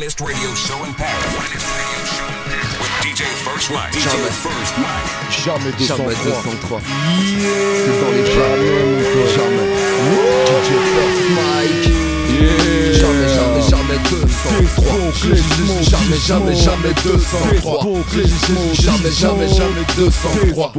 finest radio show in Paris. Finest radio show in Paris. With DJ First Mike. DJ Jamais. First Mike. Jamais 203. Jamais 203. Yeah. C'est dans les jamais, jamais. DJ First Mike. Yeah. Jamais, jamais, jamais 203. Jamais, jamais, jamais 203. Jamais, jamais, jamais 203.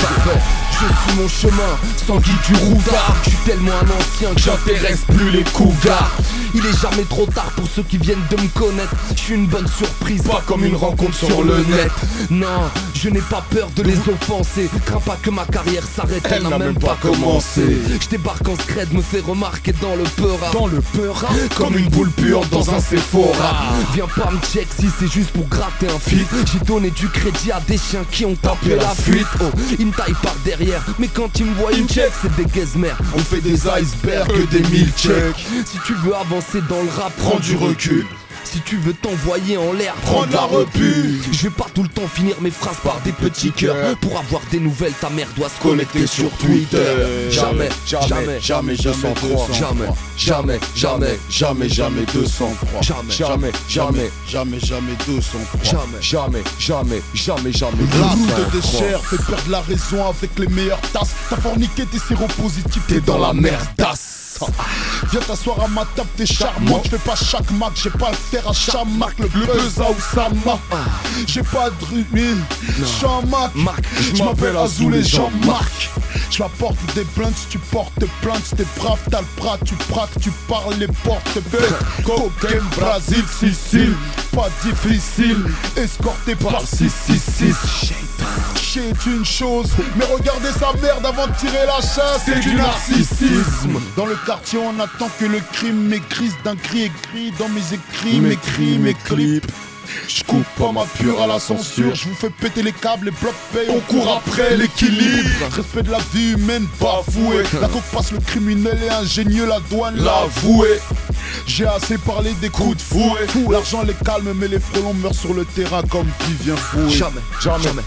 Ça fait, je suis mon chemin, sans guide du routard. Je suis tellement un ancien que j'intéresse plus les cougars. Il est jamais trop tard pour ceux qui viennent de me connaître. Je suis une bonne surprise, pas comme une rencontre sur le net. Non, je n'ai pas peur de les offenser. Crains pas que ma carrière s'arrête, elle n'a même pas commencé. Je débarque en scred, me fais remarquer dans le peura. Dans le peura Comme une boule puante dans un Sephora. Viens pas me check si c'est juste pour gratter un feat. J'ai donné du crédit à des chiens qui ont tapé la fuite. Oh, ils me taillent par derrière, mais quand ils me voient, ils me check, c'est des gazmères. On fait des icebergs que des mille checks. Si tu veux avancer dans le rap, prends du recul. Si tu veux t'envoyer en l'air, prends de la repu. Je vais pas tout le temps finir mes phrases par des petits cœurs. Pour avoir des nouvelles, ta mère doit se connecter sur Twitter. Jamais, jamais, jamais, jamais 203. jamais, jamais, jamais, Jamais, jamais 203. Jamais. jamais, jamais, jamais, jamais 203. Jamais. jamais, jamais, jamais, jamais route de 203. déchets fait perdre la raison avec les meilleures tasses. T'as forniqué tes séropositifs, T'es dans la merdasse. Viens t'asseoir à ma table, t'es charmant. Je fais pas chaque marque, j'ai pas le faire à chaque marque. Le buzz à Oussama. J'ai pas de rubis, je m'appelle Azou les gens Marc. Je m'apporte des plaintes, tu portes plainte, t'es brave, t'as le bras, tu braques, tu parles les portes bêtes. Cocaine, Brésil, Sicile, pas difficile. Escorté par 666. C'est une chose, mais regardez sa merde avant de tirer la chasse, c'est du narcissisme. Dans le quartier, on attend que le crime m'écrise d'un cri écrit dans mes écrits, mes cris, mes clips. Je coupe pas ma pure à la censure, je vous fais péter les câbles, les blocs payent, on court après l'équilibre. Respect de la vie humaine, bafoué. La coque passe le criminel et ingénieux, la douane l'avoué. J'ai assez parlé des coups de fouet. L'argent les calme, mais les frelons meurent sur le terrain comme Vivien Fouet. Jamais, Jamais, jamais,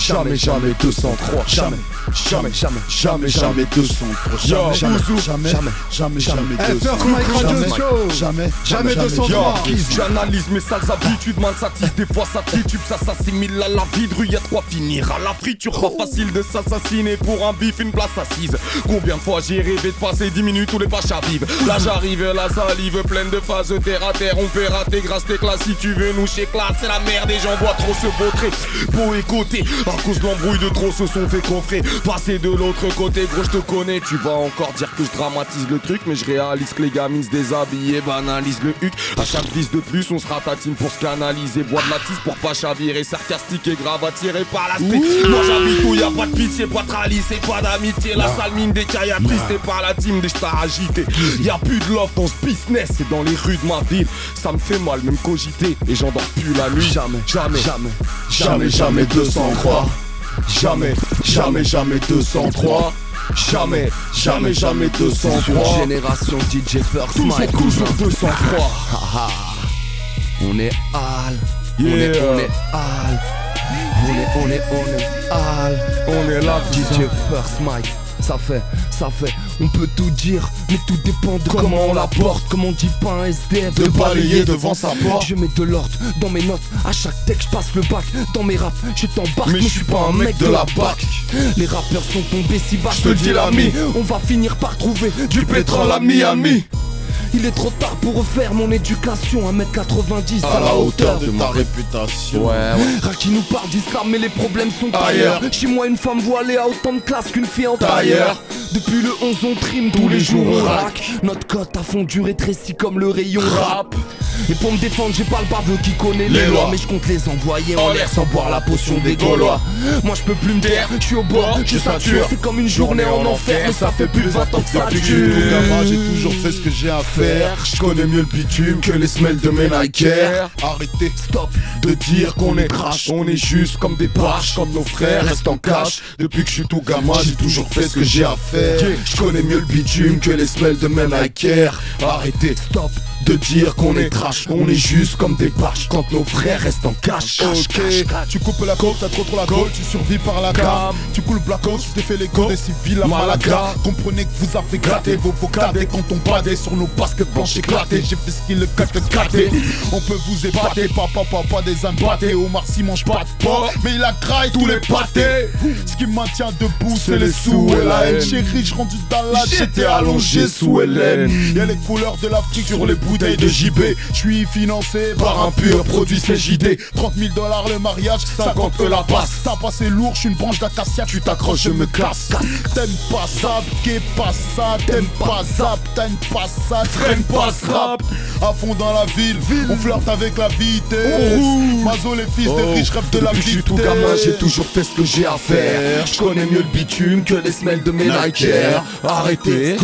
jamais 203. jamais, jamais, jamais, Jamais, jamais 203. Jamais, jamais, jamais, jamais, jamais, jamais 203. First Mike Radio Jamais, Show. Jamais, Jamais jamais, 203. jamais. J'analyse mes sales habitudes, man, ça des fois ça titube, ça s'assimile à la vie de rue, y'a de quoi finir à la friture, pas facile de s'assassiner pour un bif, une place assise. Combien de fois j'ai rêvé de passer 10 minutes où les pachas vivent Là j'arrive, la salive pleine de phases terre à terre, on fait rater grâce tes classes si tu veux nous chez classe, c'est la merde, et gens voient trop se vautrer. Beau écouter, à cause de l'embrouille de trop se sont fait coffrer. Passer de l'autre côté, gros, je te connais, tu vas encore dire que je dramatise le truc, mais je réalise que les gamines se déshabillent et banalisent le huc. À chaque vis de plus, on sera tatine pour se canaliser, bois de la tisse pour pas chavirer, sarcastique et grave attiré par l'aspect. Moi j'habite où y a pas de pitié, pas de ralice et pas d'amitié. La sale mine des cailles attristés par la team des stars agités. Y a plus de love dans ce business, c'est dans les rues de ma ville. Ça me fait mal, même cogiter, et j'endors plus la nuit. Jamais, jamais, jamais, Jamais, jamais 203. Jamais, jamais, jamais 203. Jamais, jamais, jamais Sur 203. génération DJ First toujours, Mike, toujours cousin. 203. On est Al, on est, on est Al, on est, on est, on est Al, On est là, DJ First Mike. Ça fait, ça fait, on peut tout dire, mais tout dépend de comment on la porte. Comme on dit pas un SDF De balayer devant sa porte. Je mets de l'ordre dans mes notes, à chaque texte je passe le bac. Dans mes raps, je t'embarque, Mais je suis pas un mec de la BAC. Les rappeurs sont tombés si bas, Je te le dis, l'ami. On va finir par trouver Du pétrole à Miami. Il est trop tard pour refaire mon éducation 1m90 À la hauteur de ta réputation. Raki nous parle d'islam mais les problèmes sont Ailleurs. ailleurs Chez moi une femme voilée a autant de classe qu'une fille en Tailleur. Depuis le 11 on trim, tous les jours on rack. Notre cote a fondu rétréci comme le rayon rap. Et pour me défendre j'ai pas le baveux qui connaît les, Les lois. Mais je compte les envoyer en l'air sans boire la potion des Gaulois. Moi je peux plus me taire, je suis au bord, je sature. C'est comme une journée en enfer mais ça fait plus de 20 ans que ça Depuis que je suis tout dure j'ai toujours fait ce que j'ai à faire. Je connais mieux le bitume que les semelles de mes. Arrêtez Stop de dire qu'on est trash, on est juste comme des barges quand nos frères restent en cash. Depuis que je suis tout gamin, j'ai toujours fait ce que j'ai à faire. Je connais mieux le bitume que les semelles de mes Nike Air. Arrêtez Stop De dire qu'on est trash, on est juste comme des vaches Quand nos frères restent en cash Ok, tu coupes la côte, t'as trop trop la côte, tu survis par la cam. Tu coules black tu t'es fait les côtes des civils à Malaga. Comprenez que vous avez gratté vos vocabulaires quand on badait sur nos baskets blanches éclatées. J'ai fait ce qu'il le gâté. On peut vous épater, papa, papa, des impâtés. Omar Sy mange pas de porc, mais il a craille tous les pâtés. Ce qui me maintient debout, c'est les sous et la haine. Chérie, je rendu dans la j'étais allongé sous Hélène. Y'a les couleurs de l'Afrique sur les bouteilles de JB. Je suis financé par un pur produit CJD. 30 000 dollars le mariage, 50 que la passe. T'as passé lourd, je suis une branche d'acacia, tu t'accroches, je me casse. T'aimes pas ça, qu'est pas ça, t'aimes pas ça, t'aimes pas ça, traîne pas rap. À fond dans la ville, on flirte avec la vitesse. Mazo, les fils des riches rêvent de la que je suis vitesse. tout gamin, j'ai toujours fait ce que j'ai à faire. Je connais mieux le bitume que les semelles de mes Nike. Arrêtez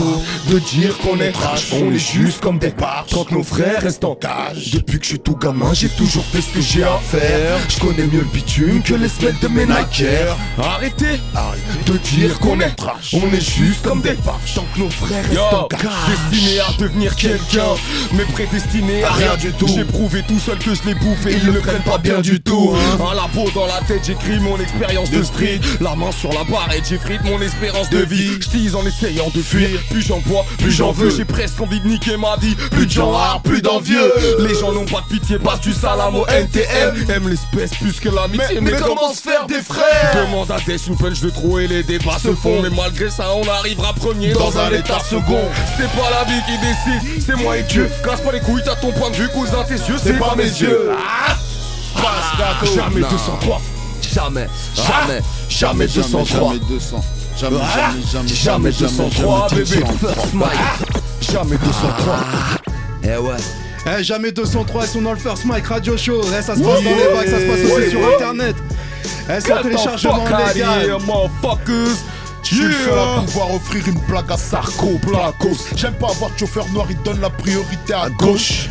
de dire qu'on est trash, on est juste comme des parches. Quand nos frères restent en cage. Depuis que je suis tout gamin, j'ai toujours fait ce que j'ai à faire. Je connais mieux le bitume que les de mes Nike Air. Arrêtez de dire qu'on est trash, on est juste comme des parches. Tant que nos frères restent en cage. destiné à devenir quelqu'un, mais prédestiné à rien du tout. J'ai prouvé tout seul que je l'ai bouffé, ils le prennent pas bien du tout. Un labo dans la tête, j'écris mon expérience de street. La main sur la barre et j'effrite mon espérance de vie. J'tise en essayant de fuir, plus j'en bois, plus j'en veux. J'ai presque envie de niquer ma vie. Plus de gens plus d'envieux. Les gens n'ont pas de pitié, passe du salam au NTM. Aime l'espèce plus que l'amitié, mais, comment se faire des frères Demande à Death une punch de trop et les débats se font. Mais malgré ça, on arrivera premier dans un état second. C'est pas la vie qui décide, c'est moi et Dieu. Casse pas les couilles, t'as ton point de vue, cousin, tes yeux, c'est pas mes yeux. Ah Pascato. Jamais Non. 203. Jamais, jamais, jamais 203. Jamais 200. Jamais, Ah, jamais, jamais, jamais 203, bébé. 203. First mic. Jamais 203. Eh ouais. Eh, jamais 203, ils sont dans le First Mic Radio Show. Eh, ça se passe dans les bacs, ça se passe aussi sur internet. Eh, c'est en téléchargement légal. motherfuckers. Je suis le seul à pouvoir offrir une blague à Sarko, Blacos. J'aime pas avoir de chauffeur noir, il donne la priorité à gauche.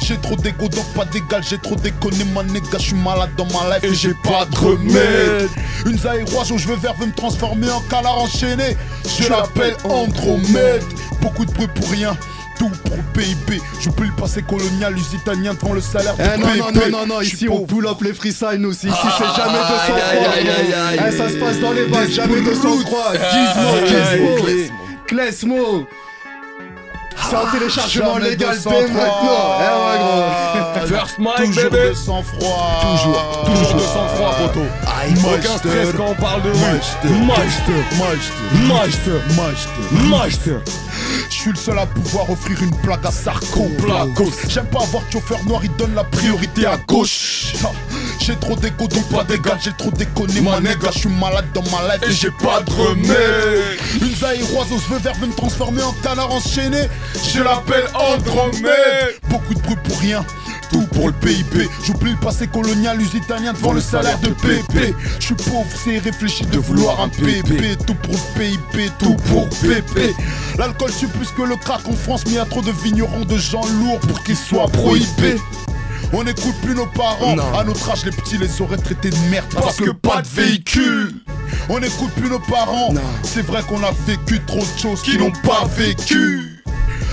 J'ai trop d'ego donc pas d'égal, j'ai trop déconné ma nigga, je suis malade dans ma life et j'ai pas de remède. Une zaïroise où je veux vers veut me transformer en canard enchaîné. Je l'appelle Andromède. Beaucoup de bruit pour rien. Tout pour le PIB, j'oublie le passé colonial, les Italiens devant le salaire de Eh non, non, non, non, non, ici on pull up les freestyles aussi. Ici c'est jamais 203. aïe, aïe, aïe, aïe. Eh, ça se passe dans les bacs, jamais 203. Gizmo, Gizmo, Klesmo. C'est en téléchargement Jamais légal, 203. PM maintenant. Eh ouais, gros. First mic, Toujours bébé. de sang-froid. Toujours, toujours de sang-froid, poteau. Aucun stress quand on parle de rue. Meister, Meister, Meister. Meister. Je suis le seul à pouvoir offrir une plaque à Sarko. J'aime pas avoir chauffeur noir, il donne la priorité à gauche. J'ai trop d'égo donc pas d'égal J'ai trop déconné ma nègre. Je suis malade dans ma life et j'ai pas de remède. Une zaïroise au cheveux verts veut me transformer en canard enchaîné. Je l'appelle Andromède. Beaucoup de bruit pour rien tout pour le PIB, j'oublie le passé colonial lusitannien devant le salaire de PP. Je suis pauvre, c'est réfléchi de vouloir un PP. Tout pour le PIB, tout pour PP. L'alcool tue plus que le crack en France, mais y a trop de vignerons, de gens lourds pour qu'ils soient prohibés. On n'écoute plus nos parents, Non. à notre âge les petits les auraient traités de merde parce que pas de véhicule. On n'écoute plus nos parents, c'est vrai qu'on a vécu trop de choses qu'ils n'ont pas vécu.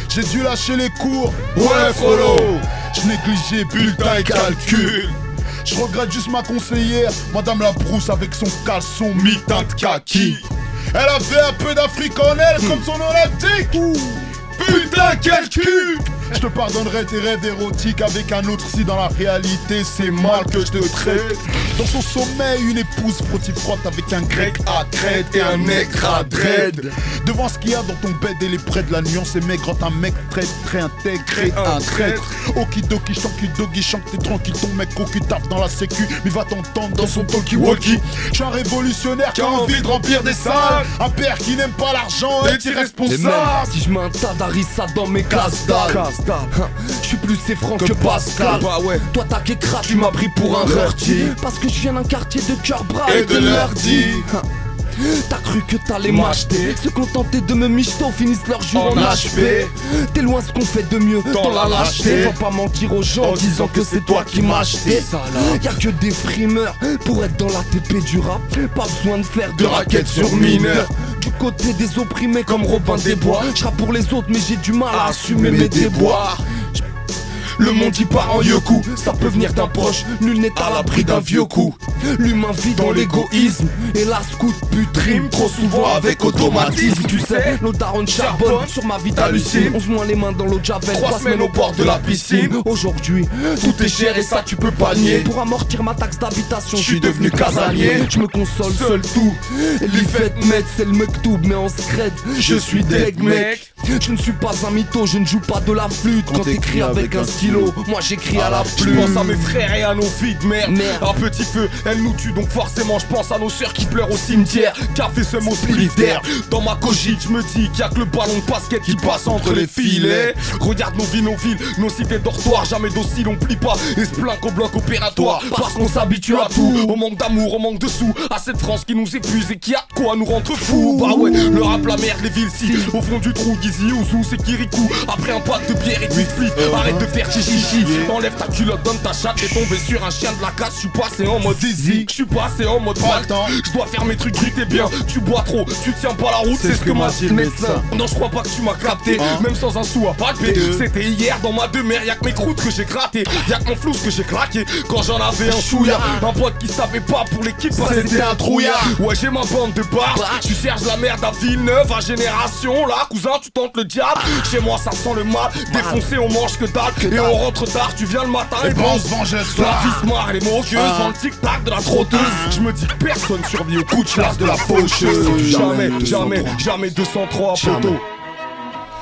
J'ai dû lâcher les cours, ouais frollo Je négligeais bulletin et calcul. Je regrette juste ma conseillère, Madame la Brousse avec son caleçon mi-teint de kaki. Elle avait un peu d'Afrique en elle comme son nom l'indique Putain quel cul. Je te pardonnerai tes rêves érotiques avec un autre si dans la réalité c'est mal que je te traite Dans son sommeil une épouse frotte avec un grec à crête et un nègre à dread. Devant ce qu'il y a dans ton bed et les près de la nuance et maigre. Un mec très très intégré un traître. Okidoki chanki doggy chante t'es tranquille. Ton mec cocu tape dans la sécu mais va t'entendre dans son talkie walkie Je suis un révolutionnaire qui a envie de remplir des salles. Un père qui n'aime pas l'argent est irresponsable si je mets un tas d'harissa dans mes casse dalle Je suis plus franc que, Pascal. Bah ouais. Toi t'as qu'écrat, tu m'as pris pour un rurti Parce que je viens d'un quartier de cœur bras Et de l'ordi. T'as cru que t'allais m'acheter Se contenter de me michto finissent leur jour en, En HP T'es loin ce qu'on fait de mieux dans, la lâcheté. Faut pas mentir aux gens en disant que c'est toi qui m'as acheté. Y'a que des frimeurs pour être dans la TP du rap. Pas besoin de faire de raquettes sur mineurs. Du côté des opprimés comme Robin des Bois Je pour les autres mais j'ai du mal à assumer mes déboires Le monde y part en yoku, ça peut venir d'un proche, nul n'est à l'abri d'un vieux coup. L'humain vit dans l'égoïsme, et la scout pute rime trop souvent avec automatisme. Tu sais, nos darons charbonne sur ma vie t'hallucines. On se moins les mains dans l'eau de javel, trois semaines au bord de la piscine. Aujourd'hui, tout est cher et ça tu peux pas nier. Pour amortir ma taxe d'habitation, je suis devenu casanier. Je me console seul tout. Les fêtes mettent, c'est le mektoub, mais en secret, je suis deg mec. Je ne suis pas un mytho, je ne joue pas de la flûte quand t'écris avec un Moi j'écris à la Je plume. pense à mes frères et à nos filles de merde. Merde. Un petit feu, elle nous tue donc forcément je pense à nos sœurs qui pleurent au cimetière. Café ce mot splitter. Dans ma cogite, je me dis qu'il y a que le ballon de basket qui passe entre les filets. Regarde nos vies, nos villes, nos cités dortoirs. Jamais docile, on plie pas et se plaint qu'au bloc opératoire. Parce qu'on s'habitue à tout. Au manque d'amour, au manque de sous. À cette France qui nous épuise et qui a de quoi nous rendre fous. Bah ouais, le rap, la merde, les villes si. Au fond du trou, Gizzy, Ouzou, c'est Kirikou. Après un pack de bière et de split. Arrête de faire chichichi. Enlève ta culotte, donne ta chatte. T'es tombé sur un chien de la casse. Je suis passé en mode zizi. Je suis passé en mode. Je dois faire mes trucs et bien. Tu bois trop, tu tiens pas la route. C'est ce que m'a dit le médecin. Non, je crois pas que tu m'as capté. Même sans un sou à palper. C'était hier dans ma demeure. Y'a que mes croûtes que j'ai gratté. Y'a que mon flou que j'ai craqué. Quand j'en avais un chouïa. Un pote qui se tapait pas pour l'équipe. C'était un trouillard. Ouais, j'ai ma bande de bars. Tu cherches la merde à Villeneuve, à Génération. Là, cousin, tu tentes le diable. Chez moi, ça sent le mal. Défoncé, on mange que dalle. Et on rentre tard. Tu viens le matin et Et bon. on se venge le La soir. vie se marre, elle est moqueuse Dans le tic-tac de la trotteuse Je me dis que personne survit au coup de chasse de la faucheuse Jamais, jamais, jamais 203 poteau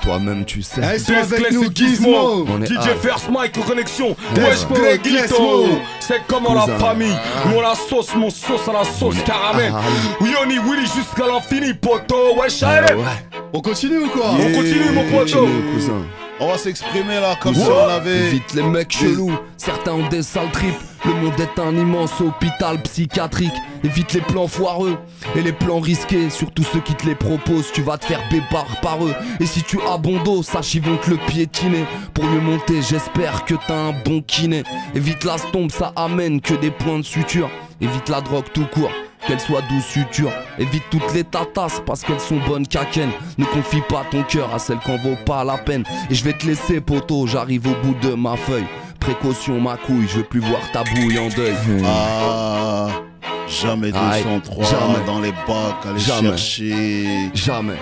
Toi-même tu sais. Eh, ils sont C'est avec nous, Gizmo On est DJ. First Mike aux connexions Wesh Greg Glesmo. Lito C'est comment la Cousin. famille Mon la sauce, mon sauce à la sauce caramel Ah, Yoni Willy jusqu'à l'infini poteau Wesh allez Ouais. On continue ou quoi On continue mon poteau Continue, cousin. On va s'exprimer là comme si on avait. Évite les mecs chelous, certains ont des sales tripes. Le monde est un immense hôpital psychiatrique. Évite les plans foireux et les plans risqués. Surtout ceux qui te les proposent, tu vas te faire bébar par eux. Et si tu as bon dos, sache ils vont te le piétiner. Pour mieux monter, j'espère que t'as un bon kiné. Évite la stompe, ça amène que des points de suture. Évite la drogue tout court. Qu'elle soit douce suture, évite toutes les tatasses parce qu'elles sont bonnes qu'Aken. Ne confie pas ton cœur à celle qu'en vaut pas la peine. Et je vais te laisser, poteau, j'arrive au bout de ma feuille. Précaution, ma couille, je veux plus voir ta bouille en deuil. Ah, jamais Aïe, 203 jamais. dans les bacs, aller Jamais. chercher. Jamais.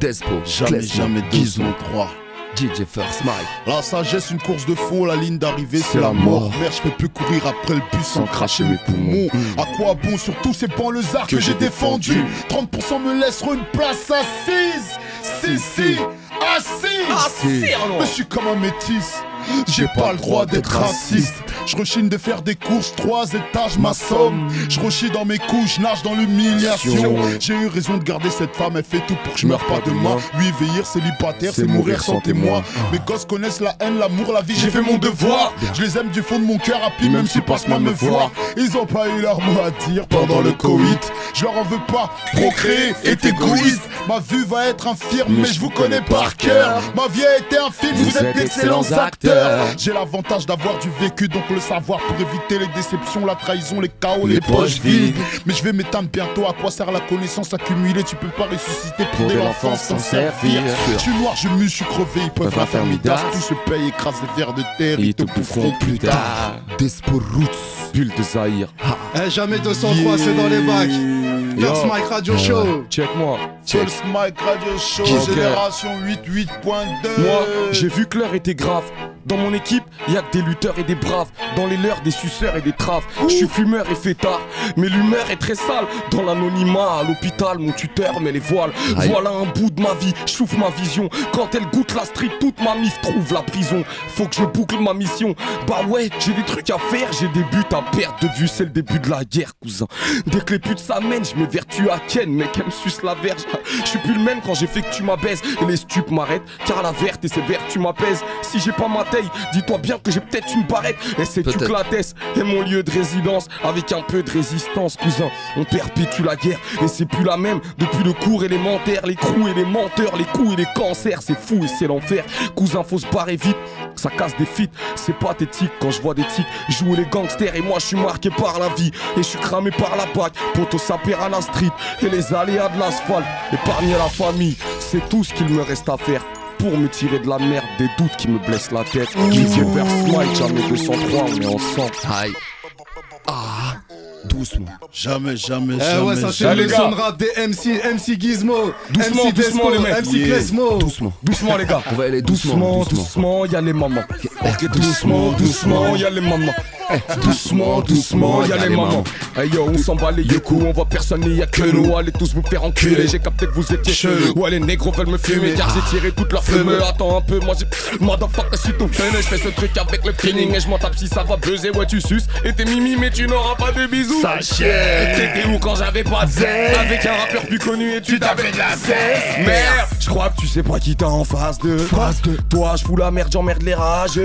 Despo, Jamais, jamais Gizmo, 203. DJ First Mike. La sagesse, une course de faux, la ligne d'arrivée, c'est la mort. mort. Merde, je peux plus courir après le bus sans cracher mes poumons. À quoi bon sur tous ces banlieusards que, j'ai défendus 30% me laisseront une place assise. Si, si, assise. Assise, alors. Mais je suis comme un métis. J'ai pas le droit d'être raciste. Je rechigne de faire des courses, trois étages m'assomme. Je rechie dans mes couches, nage dans l'humiliation. J'ai eu raison de garder cette femme, elle fait tout pour que je meure pas de moi. Oui, vieillir célibataire, c'est mourir sans témoin. Mes gosses connaissent la haine, l'amour, la vie, j'ai fait mon devoir. Je les aime du fond de mon cœur, happy, même s'ils passent mal me voir. Ils ont pas eu leur mot à dire pendant le Covid. Je leur en veux pas, procréer est égoïste. Ma vue va être infirme, mais je vous connais par cœur. Ma vie a été un film, vous êtes d'excellents acteurs. J'ai l'avantage d'avoir du vécu, donc le savoir pour éviter les déceptions, la trahison, les chaos, les, poches vides. Mais je vais m'éteindre bientôt. À quoi sert la connaissance accumulée? Tu peux pas ressusciter pour, de l'enfance s'en servir. Je suis noir, je mue, je suis crevé. Ils peuvent rien faire midas. Tout se paye, écrase des vers de terre. Ils te boufferont plus tard. Despo Roots. Bulle de Zahir Eh, jamais 203, c'est dans les bacs. First Yo. Mike Radio Show. Check moi Pulse Mike Radio Show. Génération 88.2. Moi, j'ai vu que l'heure était grave. Dans mon équipe, y a que des lutteurs et des braves. Dans les leurs, des suceurs et des traves. Je suis fumeur et fêtard, mais l'humeur est très sale. Dans l'anonymat, à l'hôpital, mon tuteur met les voiles. Aïe. Voilà un bout de ma vie, j'ouvre ma vision. Quand elle goûte la street, toute ma mif trouve la prison. Faut que je boucle ma mission. Bah ouais, j'ai des trucs à faire, j'ai des buts à perdre de vue. C'est le début de la guerre, cousin. Dès que les putes s'amènent, je m'évertue à Ken, mec, elle me suce la verge. Je suis plus le même quand j'ai fait que tu m'abaises. Et les stupes m'arrêtent, car la verte et ses verts, tu m'apaises. Si j'ai pas ma taille, dis-toi bien que j'ai peut-être une barrette. Et c'est tu Peut-être. clatesse et mon lieu de résidence. Avec un peu de résistance, cousin. On perpétue la guerre et c'est plus la même. Depuis le cours élémentaire, les crous et les menteurs, les coups et les cancers, c'est fou et c'est l'enfer. Cousin, faut se barrer vite. Ça casse des feats, c'est pathétique quand je vois des tics jouer les gangsters et moi je suis marqué par la vie et je suis cramé par la bague. Poto ça perd à la street et les aléas de l'asphalte. Épargner la famille, c'est tout ce qu'il me reste à faire. pour me tirer de la merde, des doutes qui me blessent la tête. DJ vers Smite, jamais 203, on est ensemble. Aïe. Doucement. Jamais, jamais, Eh jamais. ouais, ça c'est le son rap des MC, MC Gizmo, Doucement, MC doucement, Despo, les mecs. MC Yeah. Klesmo. Doucement. Doucement, les gars. On va aller doucement, Doucement, doucement. doucement, y a les mamans. Ok, doucement, doucement, y a les mamans. Eh, doucement, doucement, y a les mamans. Hey yo, on s'en bat les yeux on voit personne, y a que nous. Allez tous vous faire enculer, j'ai capté que vous étiez chelou. Ouais, les négros veulent me fumer car j'ai tiré toute leur fumée. Attends un peu, moi j'ai. Motherfucker, je suis tout fun. Je fais ce truc avec le feeling et je m'en tape si ça va buzzer. Ouais, tu suces et t'es mimi, mais tu n'auras pas de bisous. Sachez, t'étais où quand j'avais pas de Avec un rappeur plus connu et tu t'avais de la cesse. Merde, je crois que tu sais pas qui t'as en face de. Face de toi, je fous la merde, j'emmerde les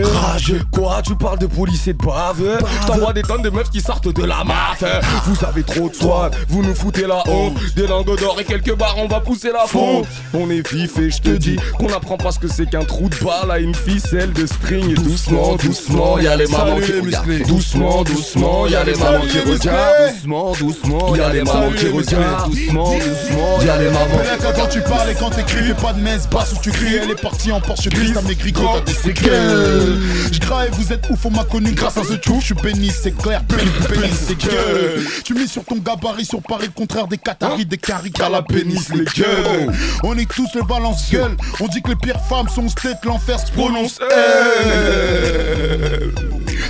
rageux. Rageux. Quoi, tu parles de police et de baveux Je t'envoie des tonnes de meufs qui sortent de la maf. Vous avez trop de soin, vous nous foutez la honte. Des lingots d'or et quelques barres, on va pousser la fonte. On est vif et je te dis qu'on apprend pas ce que c'est qu'un trou de balle à une ficelle de string. Et doucement, doucement, y a les mamans qui regardent. Doucement, doucement, y a les mamans qui regardent. Doucement, doucement, y a les mamans qui regardent. Doucement, doucement, y a les mamans. Quand, tu parles et quand t'écris, fais pas de messe, basse où tu cries. Elle est partie en Porsche grise, t'as maigri quand t'as des séquelles. J'graille, vous êtes ouf, on m'a connu grâce à ce tchouf. Je suis béni, c'est clair, béni, béni, c'est gueule. Tu mises sur ton gabarit, sur Paris, le contraire des Qataris, des caries, à la bénisse les gueules. On est tous les balance gueule. On dit que les pires femmes sont state, l'enfer se prononce.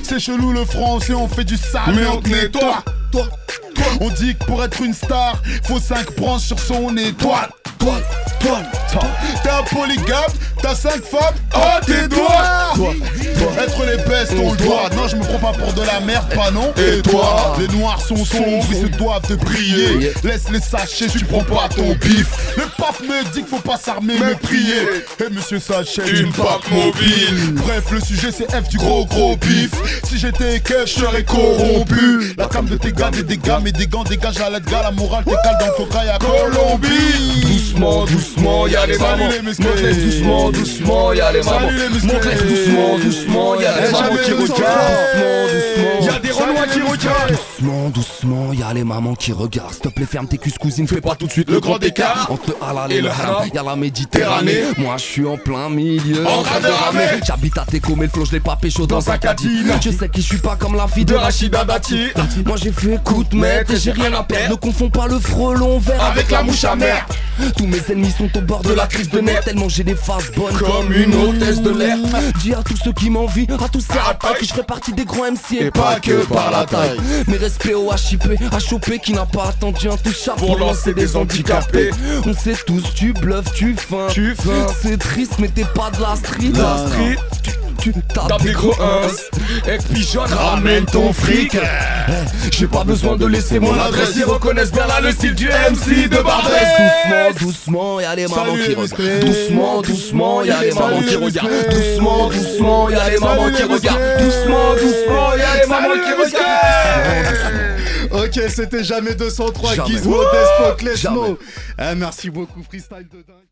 C'est chelou le français, on fait du sale, mais on te nettoie. Toi, toi. On dit que pour être une star, faut 5 branches sur son étoile. Toi, toi, toi. T'es un polygame, t'as 5 femmes, oh tes doigts. Être les bestes, on le doit. Non, je me prends pas pour de la merde, pas non. Et toi, les noirs sont sombres, ils se doivent de briller. Laisse-les sachets, tu prends pas ton bif. Le pape me dit qu'il faut pas s'armer, mais prier. Et monsieur Sachet, une pape mobile. Bref, le sujet c'est F du gros gros bif. Si j'étais keuf, je serais corrompu. La cam de tes gars, des dégâts, mais des gants dégage à l'aide gars. La morale t'es dans le cocaïne à Colombie. Doucement, doucement, y'a les Salut mamans. les. Monte-les doucement, doucement, y'a les mamans. Les. Monte-les doucement, doucement, y'a les Eh, mamans jamais qui nous regardent. Doucement, doucement. Y'a des renois qui regardent. Doucement, doucement, y a les mamans qui regardent. S'il te plaît, ferme tes cuisses, cousine. Fais pas tout de suite le grand écart. Entre halal et, le haram, haram. y a la Méditerranée. Moi, je suis en plein milieu. En train de ramer. J'habite à Teco, mais le flow, je l'ai pas pécho dans, un caddie. Je sais que je suis pas comme la fille de Rachida Dati. Moi, j'ai fait coup de maître et j'ai rien à perdre. Ne confonds pas le frelon vert Avec la mouche à mer. Tous mes ennemis sont au bord de la crise de nerfs. Tellement j'ai des faces bonnes Comme une hôtesse de l'air. Dis à tous ceux qui m'envient, à tous ces rappeurs que je ferai partie des grands MC Et pas que par la taille. Mes respects au HIP, HOP qui n'a pas attendu un touchable Pour lancer des handicapés. On sait tous, tu bluffes, tu feins. Tu feins. C'est triste, mais t'es pas de la street. La non. Tu Tape des gros. Et ramène ton fric. J'ai pas besoin de laisser mon adresse. Ils reconnaissent bien là le style du MC de Barbès. Doucement, doucement, y'a les mamans qui regardent. Doucement, doucement, y'a les mamans qui regardent. Doucement, doucement, y'a les mamans qui regardent. Doucement, doucement, y'a les mamans qui regardent. Ok, c'était jamais 203, Jamais. Gizmo, Despo, Klesmo. Eh, merci beaucoup, freestyle de dingue.